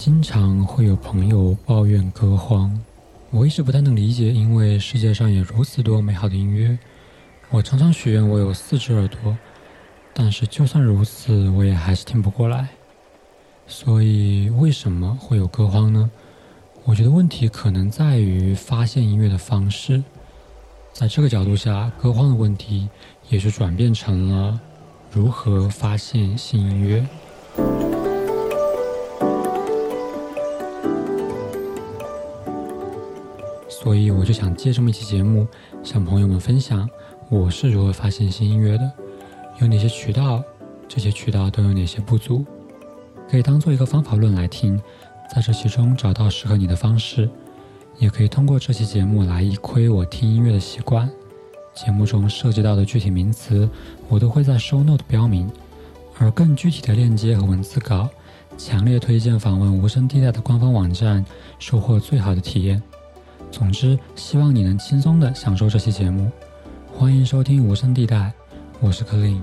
经常会有朋友抱怨歌荒，我一直不太能理解，因为世界上有如此多美好的音乐。我常常许愿我有四只耳朵，但是就算如此，我也还是听不过来。所以为什么会有歌荒呢？我觉得问题可能在于发现音乐的方式。在这个角度下，歌荒的问题也就转变成了如何发现新音乐。所以我就想借这么一期节目，向朋友们分享我是如何发现新音乐的，有哪些渠道，这些渠道都有哪些不足，可以当做一个方法论来听，在这其中找到适合你的方式，也可以通过这期节目来一窥我听音乐的习惯。节目中涉及到的具体名词，我都会在 show note 标明，而更具体的链接和文字稿，强烈推荐访问无声地带的官方网站，收获最好的体验。总之，希望你能轻松的享受这期节目。欢迎收听无声地带，我是 Clean。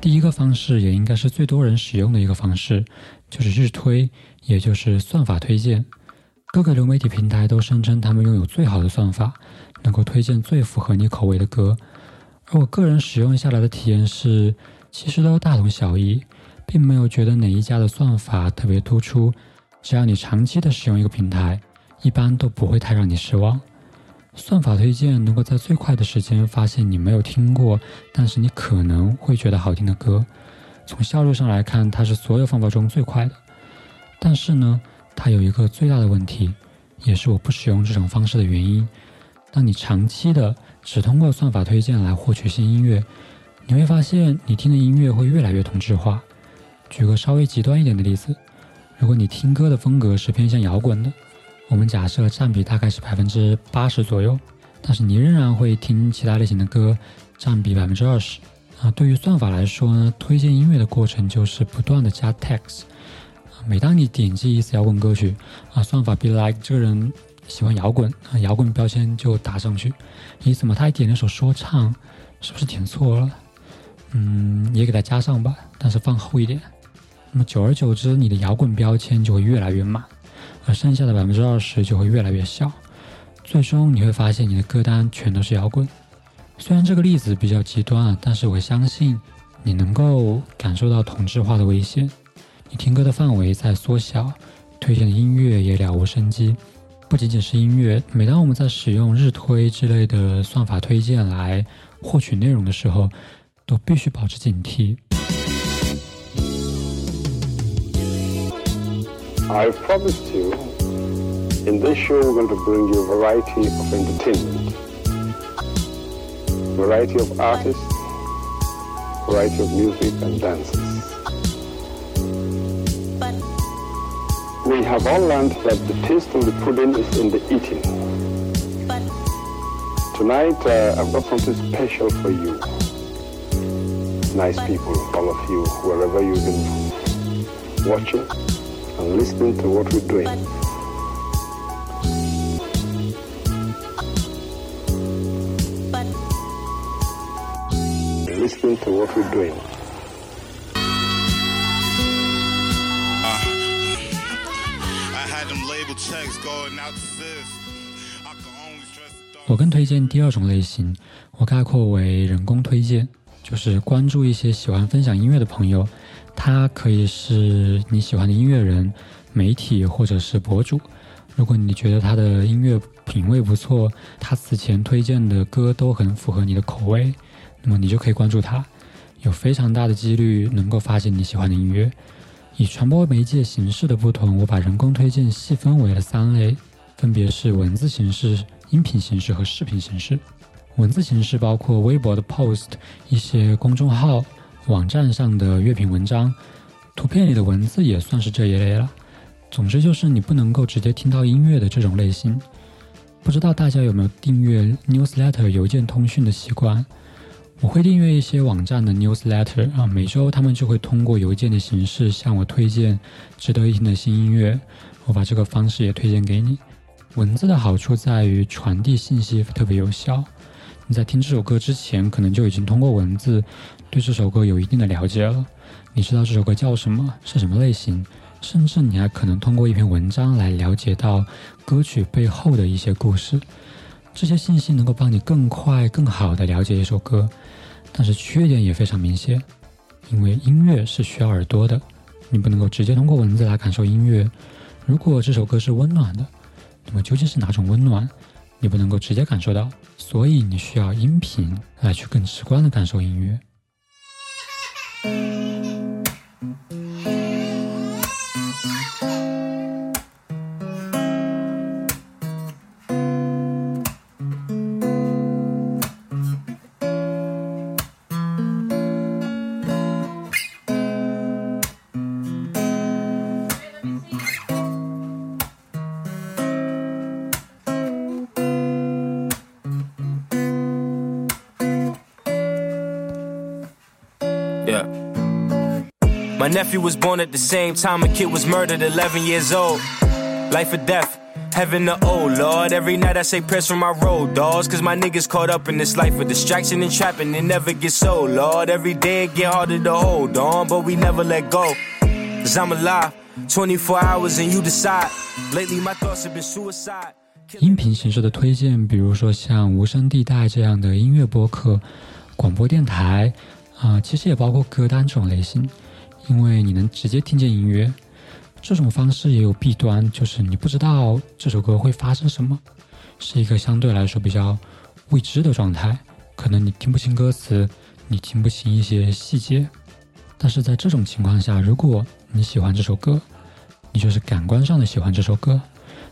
第一个方式，也应该是最多人使用的一个方式，就是日推，也就是算法推荐。各个流媒体平台都声称他们拥有最好的算法，能够推荐最符合你口味的歌。而我个人使用下来的体验是，其实都大同小异，并没有觉得哪一家的算法特别突出。只要你长期的使用一个平台，一般都不会太让你失望。算法推荐能够在最快的时间发现你没有听过，但是你可能会觉得好听的歌。从效率上来看，它是所有方法中最快的。但是呢？它有一个最大的问题，也是我不使用这种方式的原因。当你长期的只通过算法推荐来获取新音乐，你会发现你听的音乐会越来越同质化。举个稍微极端一点的例子，如果你听歌的风格是偏向摇滚的，我们假设占比大概是百分之八十左右，但是你仍然会听其他类型的歌，占比百分之二十。啊，对于算法来说呢，推荐音乐的过程就是不断的加 text。每当你点击一次摇滚歌曲，啊，算法 be like 这个人喜欢摇滚，啊，摇滚标签就打上去。你怎么他一点那首说唱，是不是点错了？嗯，也给他加上吧，但是放后一点。那么久而久之，你的摇滚标签就会越来越满，而剩下的百分之二十就会越来越小。最终你会发现你的歌单全都是摇滚。虽然这个例子比较极端啊，但是我相信你能够感受到同质化的危险。你听歌的范围在缩小，推荐的音乐也了无生机。不仅仅是音乐，每当我们在使用日推之类的算法推荐来获取内容的时候，都必须保持警惕。I promised you in this show we're going to bring you a variety of entertainment, variety of artists, variety of music and dances. We have all learned that the taste of the pudding is in the eating. Tonight, uh, I've got something special for you. Nice people, all of you, wherever you've been watching and listening to what we're doing. Listening to what we're doing. 我更推荐第二种类型，我概括为人工推荐，就是关注一些喜欢分享音乐的朋友，他可以是你喜欢的音乐人、媒体或者是博主。如果你觉得他的音乐品味不错，他此前推荐的歌都很符合你的口味，那么你就可以关注他，有非常大的几率能够发现你喜欢的音乐。以传播媒介形式的不同，我把人工推荐细分为了三类，分别是文字形式、音频形式和视频形式。文字形式包括微博的 post、一些公众号、网站上的乐评文章，图片里的文字也算是这一类了。总之就是你不能够直接听到音乐的这种类型。不知道大家有没有订阅 newsletter 邮件通讯的习惯？我会订阅一些网站的 newsletter 啊，每周他们就会通过邮件的形式向我推荐值得一听的新音乐。我把这个方式也推荐给你。文字的好处在于传递信息特别有效。你在听这首歌之前，可能就已经通过文字对这首歌有一定的了解了。你知道这首歌叫什么，是什么类型，甚至你还可能通过一篇文章来了解到歌曲背后的一些故事。这些信息能够帮你更快、更好地了解一首歌。但是缺点也非常明显，因为音乐是需要耳朵的，你不能够直接通过文字来感受音乐。如果这首歌是温暖的，那么究竟是哪种温暖，你不能够直接感受到，所以你需要音频来去更直观的感受音乐。nephew was born at the same time a kid was murdered, 11 years old. Life or death, heaven or oh Lord. Every night I say prayers for my road dogs, cause my niggas caught up in this life of distraction and trapping. It never gets so, Lord. Every day it get harder to hold on, but we never let go. Cause I'm alive, 24 hours and you decide. Lately my thoughts have been suicide. 音频形式的推荐，比如说像无声地带这样的音乐播客、广播电台啊、呃，其实也包括歌单这种类型。 因为你能直接听见音乐，这种方式也有弊端，就是你不知道这首歌会发生什么，是一个相对来说比较未知的状态。可能你听不清歌词，你听不清一些细节。但是在这种情况下，如果你喜欢这首歌，你就是感官上的喜欢这首歌，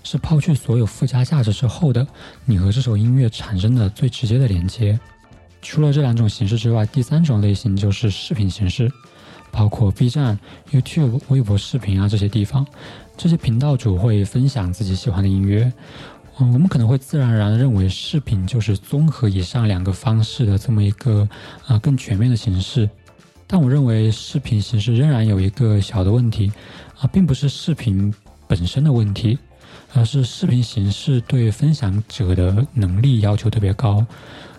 是抛去所有附加价值之后的你和这首音乐产生的最直接的连接。除了这两种形式之外，第三种类型就是视频形式。包括 B 站、YouTube、微博视频啊这些地方，这些频道主会分享自己喜欢的音乐。嗯，我们可能会自然而然认为视频就是综合以上两个方式的这么一个啊更全面的形式。但我认为视频形式仍然有一个小的问题啊，并不是视频本身的问题，而是视频形式对分享者的能力要求特别高，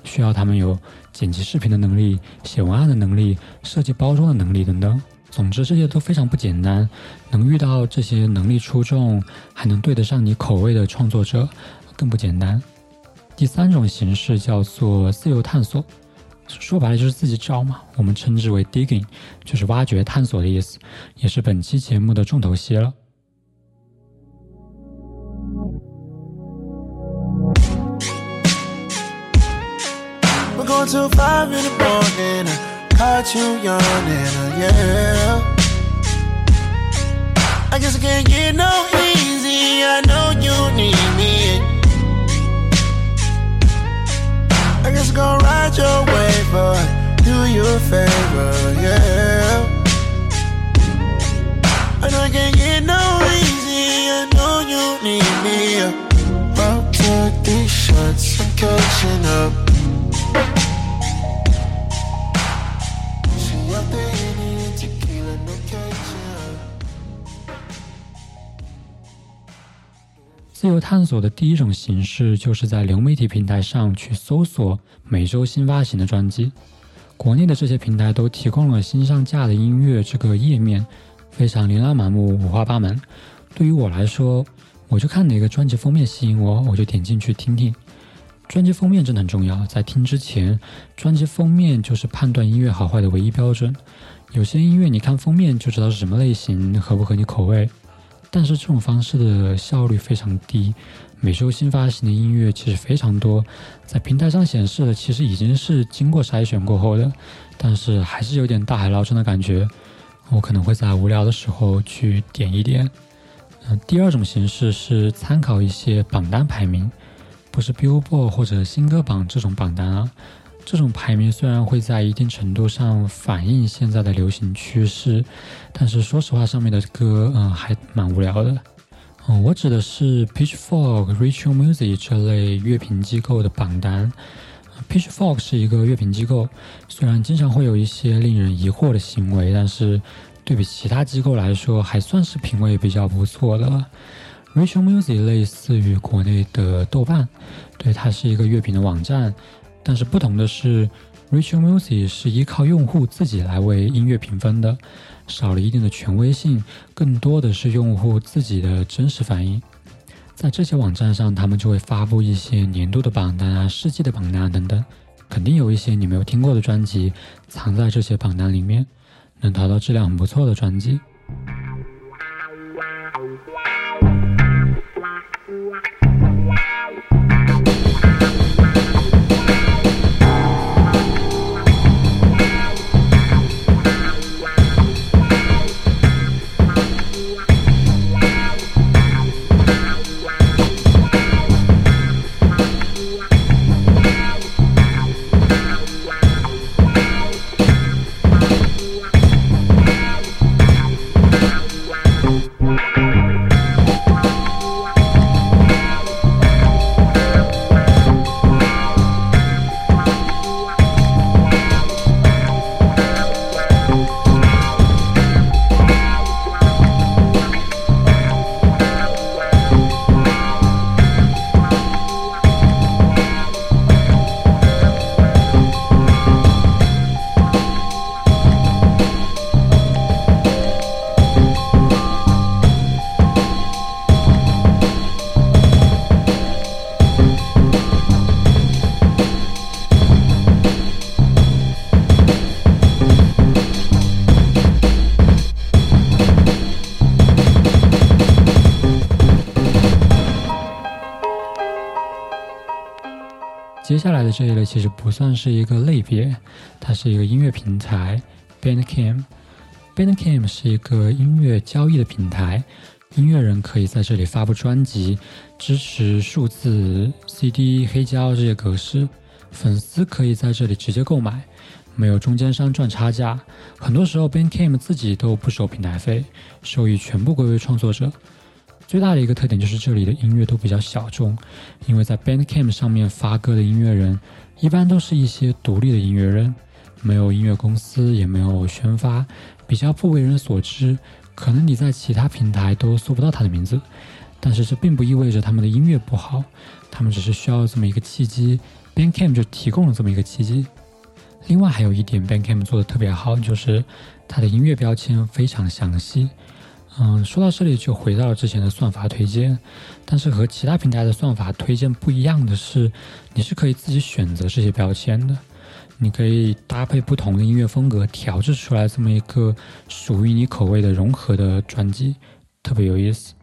需要他们有。剪辑视频的能力、写文案的能力、设计包装的能力等等，总之这些都非常不简单。能遇到这些能力出众、还能对得上你口味的创作者，更不简单。第三种形式叫做自由探索，说白了就是自己找嘛。我们称之为 digging，就是挖掘、探索的意思，也是本期节目的重头戏了。Going till five in the morning. I caught you yawning, uh, yeah. I guess I can't get no easy. 自由探索的第一种形式，就是在流媒体平台上去搜索每周新发行的专辑。国内的这些平台都提供了新上架的音乐这个页面，非常琳琅满目、五花八门。对于我来说，我就看哪个专辑封面吸引我，我就点进去听听。专辑封面真的很重要，在听之前，专辑封面就是判断音乐好坏的唯一标准。有些音乐你看封面就知道是什么类型，合不合你口味。但是这种方式的效率非常低，每周新发行的音乐其实非常多，在平台上显示的其实已经是经过筛选过后的，但是还是有点大海捞针的感觉。我可能会在无聊的时候去点一点。嗯，第二种形式是参考一些榜单排名，不是 Billboard 或者新歌榜这种榜单啊。这种排名虽然会在一定程度上反映现在的流行趋势，但是说实话，上面的歌嗯还蛮无聊的。嗯，我指的是 Pitchfork、r a c h e l Music 这类乐评机构的榜单。Pitchfork 是一个乐评机构，虽然经常会有一些令人疑惑的行为，但是对比其他机构来说，还算是品味比较不错的了。Rachel Music 类似于国内的豆瓣，对，它是一个乐评的网站，但是不同的是，Rachel Music 是依靠用户自己来为音乐评分的，少了一定的权威性，更多的是用户自己的真实反应。在这些网站上，他们就会发布一些年度的榜单啊、世纪的榜单等等，肯定有一些你没有听过的专辑藏在这些榜单里面，能淘到质量很不错的专辑。接下来的这一类其实不算是一个类别，它是一个音乐平台 Bandcamp。Bandcamp 是一个音乐交易的平台，音乐人可以在这里发布专辑，支持数字 CD、黑胶这些格式，粉丝可以在这里直接购买，没有中间商赚差价。很多时候 Bandcamp 自己都不收平台费，收益全部归为创作者。最大的一个特点就是这里的音乐都比较小众，因为在 Bandcamp 上面发歌的音乐人，一般都是一些独立的音乐人，没有音乐公司，也没有宣发，比较不为人所知。可能你在其他平台都搜不到他的名字，但是这并不意味着他们的音乐不好，他们只是需要这么一个契机，Bandcamp 就提供了这么一个契机。另外还有一点，Bandcamp 做的特别好，就是它的音乐标签非常详细。嗯，说到这里就回到了之前的算法推荐，但是和其他平台的算法推荐不一样的是，你是可以自己选择这些标签的，你可以搭配不同的音乐风格调制出来这么一个属于你口味的融合的专辑，特别有意思。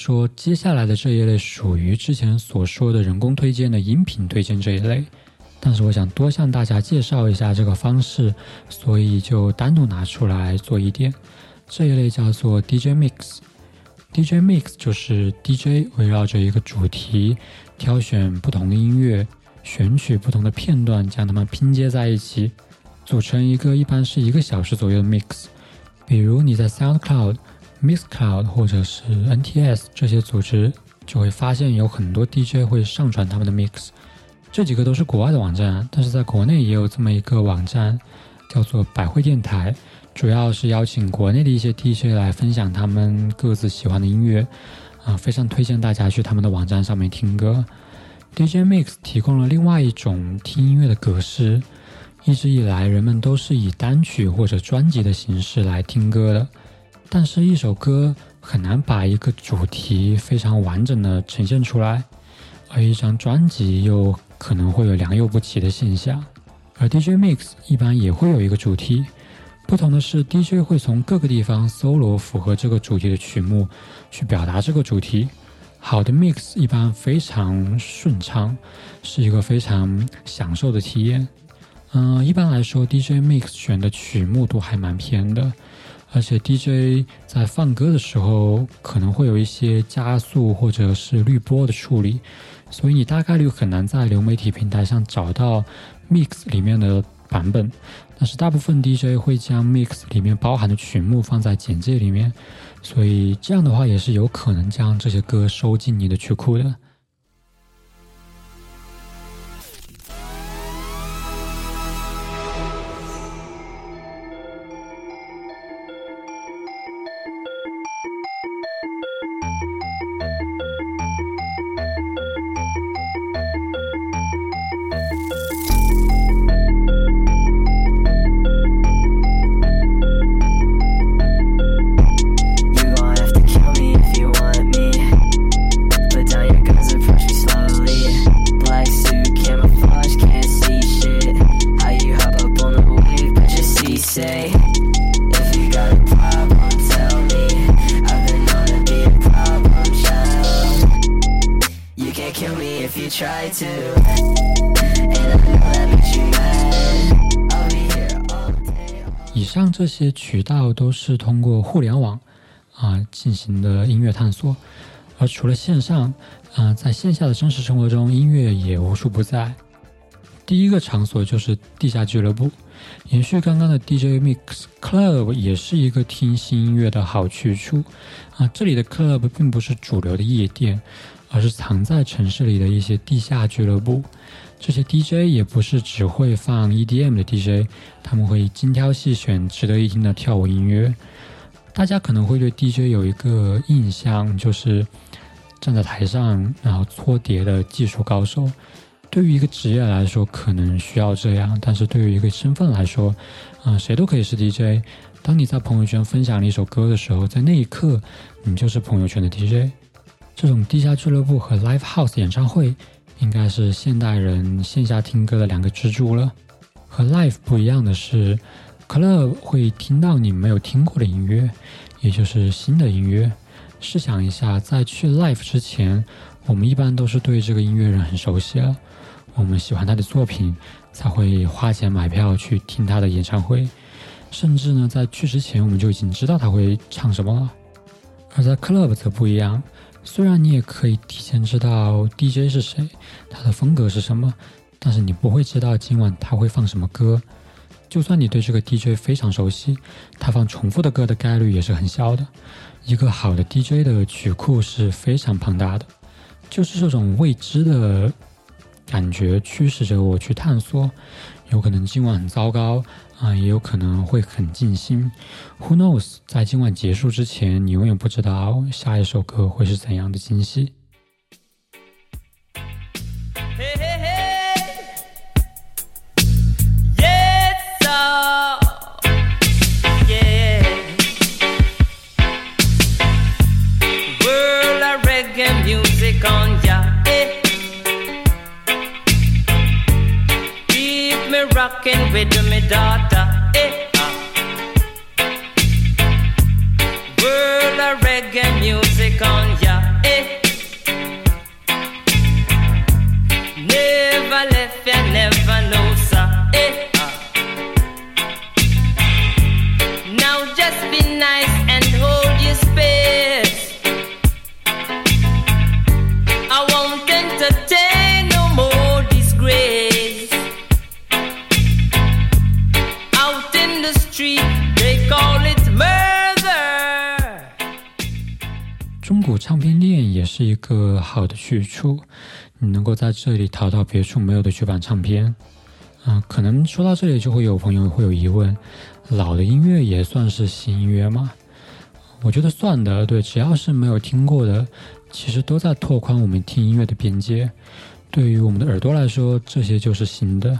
说，接下来的这一类属于之前所说的人工推荐的音频推荐这一类，但是我想多向大家介绍一下这个方式，所以就单独拿出来做一点。这一类叫做 DJ Mix。DJ Mix 就是 DJ 围绕着一个主题，挑选不同的音乐，选取不同的片段，将它们拼接在一起，组成一个一般是一个小时左右的 mix。比如你在 SoundCloud。Mixcloud 或者是 NTS 这些组织就会发现有很多 DJ 会上传他们的 mix，这几个都是国外的网站，但是在国内也有这么一个网站，叫做百汇电台，主要是邀请国内的一些 DJ 来分享他们各自喜欢的音乐，啊，非常推荐大家去他们的网站上面听歌。DJ Mix 提供了另外一种听音乐的格式，一直以来人们都是以单曲或者专辑的形式来听歌的，但是一首歌很难把一个主题非常完整的呈现出来，而一张专辑又。可能会有良莠不齐的现象，而 DJ Mix 一般也会有一个主题。不同的是，DJ 会从各个地方搜罗符合这个主题的曲目，去表达这个主题。好的 Mix 一般非常顺畅，是一个非常享受的体验。嗯，一般来说，DJ Mix 选的曲目都还蛮偏的，而且 DJ 在放歌的时候可能会有一些加速或者是滤波的处理。所以你大概率很难在流媒体平台上找到 mix 里面的版本，但是大部分 DJ 会将 mix 里面包含的曲目放在简介里面，所以这样的话也是有可能将这些歌收进你的曲库的。以上这些渠道都是通过互联网啊进行的音乐探索，而除了线上啊，在线下的真实生活中，音乐也无处不在。第一个场所就是地下俱乐部，延续刚刚的 DJ Mix Club，也是一个听新音乐的好去处啊。这里的 Club 并不是主流的夜店，而是藏在城市里的一些地下俱乐部。这些 DJ 也不是只会放 EDM 的 DJ，他们会精挑细选值得一听的跳舞音乐。大家可能会对 DJ 有一个印象，就是站在台上然后搓碟的技术高手。对于一个职业来说，可能需要这样，但是对于一个身份来说，啊，谁都可以是 DJ。当你在朋友圈分享了一首歌的时候，在那一刻，你就是朋友圈的 DJ。这种地下俱乐部和 Live House 演唱会。应该是现代人线下听歌的两个支柱了。和 live 不一样的是，club 会听到你没有听过的音乐，也就是新的音乐。试想一下，在去 live 之前，我们一般都是对这个音乐人很熟悉了，我们喜欢他的作品，才会花钱买票去听他的演唱会。甚至呢，在去之前，我们就已经知道他会唱什么了。而在 club 则不一样。虽然你也可以提前知道 DJ 是谁，他的风格是什么，但是你不会知道今晚他会放什么歌。就算你对这个 DJ 非常熟悉，他放重复的歌的概率也是很小的。一个好的 DJ 的曲库是非常庞大的，就是这种未知的感觉驱使着我去探索。有可能今晚很糟糕。啊，也有可能会很尽心。Who knows？在今晚结束之前，你永远不知道下一首歌会是怎样的惊喜。Rocking with me daughter. Eh, ah. World of reggae music on 好的去处，你能够在这里淘到别处没有的绝版唱片。嗯，可能说到这里就会有朋友会有疑问：老的音乐也算是新音乐吗？我觉得算的，对，只要是没有听过的，其实都在拓宽我们听音乐的边界。对于我们的耳朵来说，这些就是新的；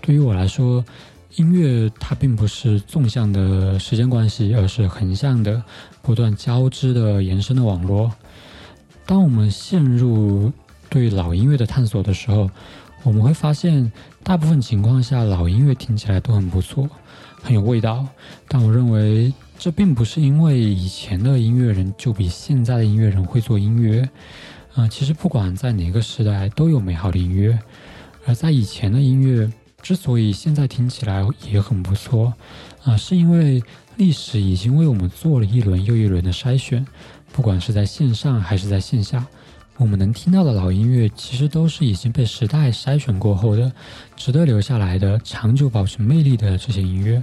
对于我来说，音乐它并不是纵向的时间关系，而是横向的、不断交织的延伸的网络。当我们陷入对老音乐的探索的时候，我们会发现，大部分情况下，老音乐听起来都很不错，很有味道。但我认为，这并不是因为以前的音乐人就比现在的音乐人会做音乐。啊，其实不管在哪个时代，都有美好的音乐。而在以前的音乐。之所以现在听起来也很不错，啊，是因为历史已经为我们做了一轮又一轮的筛选，不管是在线上还是在线下，我们能听到的老音乐其实都是已经被时代筛选过后的，值得留下来的、长久保持魅力的这些音乐。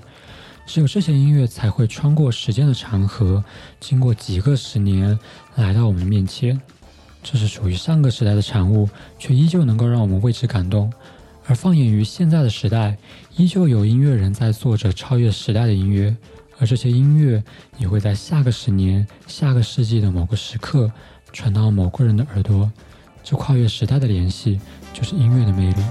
只有这些音乐才会穿过时间的长河，经过几个十年来到我们的面前。这是属于上个时代的产物，却依旧能够让我们为之感动。而放眼于现在的时代，依旧有音乐人在做着超越时代的音乐，而这些音乐也会在下个十年、下个世纪的某个时刻传到某个人的耳朵。这跨越时代的联系，就是音乐的魅力。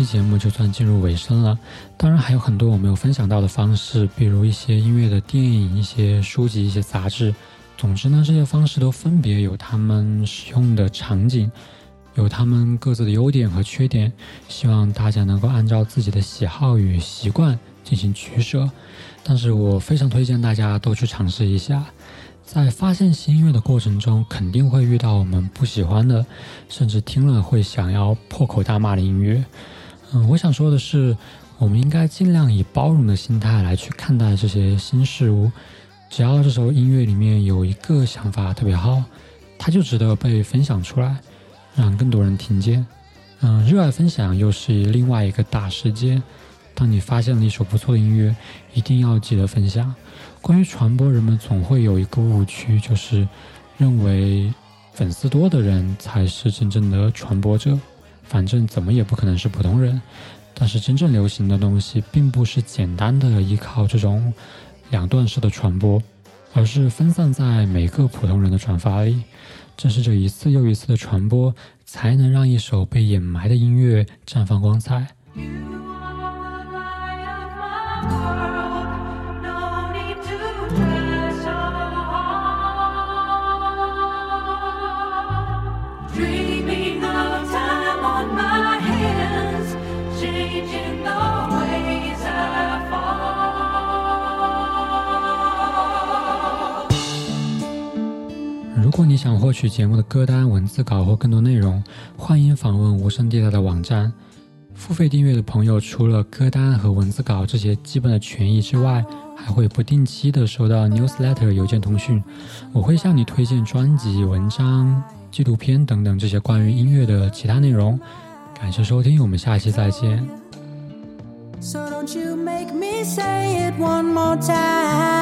期节目就算进入尾声了，当然还有很多我没有分享到的方式，比如一些音乐的电影、一些书籍、一些杂志。总之呢，这些方式都分别有他们使用的场景，有他们各自的优点和缺点。希望大家能够按照自己的喜好与习惯进行取舍，但是我非常推荐大家都去尝试一下。在发现新音乐的过程中，肯定会遇到我们不喜欢的，甚至听了会想要破口大骂的音乐。嗯，我想说的是，我们应该尽量以包容的心态来去看待这些新事物。只要这首音乐里面有一个想法特别好，它就值得被分享出来，让更多人听见。嗯，热爱分享又是另外一个大世界。当你发现了一首不错的音乐，一定要记得分享。关于传播，人们总会有一个误区，就是认为粉丝多的人才是真正的传播者，反正怎么也不可能是普通人。但是真正流行的东西，并不是简单的依靠这种两段式的传播，而是分散在每个普通人的转发里。正是这一次又一次的传播，才能让一首被掩埋的音乐绽放光彩。想获取节目的歌单、文字稿或更多内容，欢迎访问无声地带的网站。付费订阅的朋友，除了歌单和文字稿这些基本的权益之外，还会不定期的收到 newsletter 邮件通讯，我会向你推荐专辑、文章、纪录片等等这些关于音乐的其他内容。感谢收听，我们下期再见。Don't you make me say it one more time.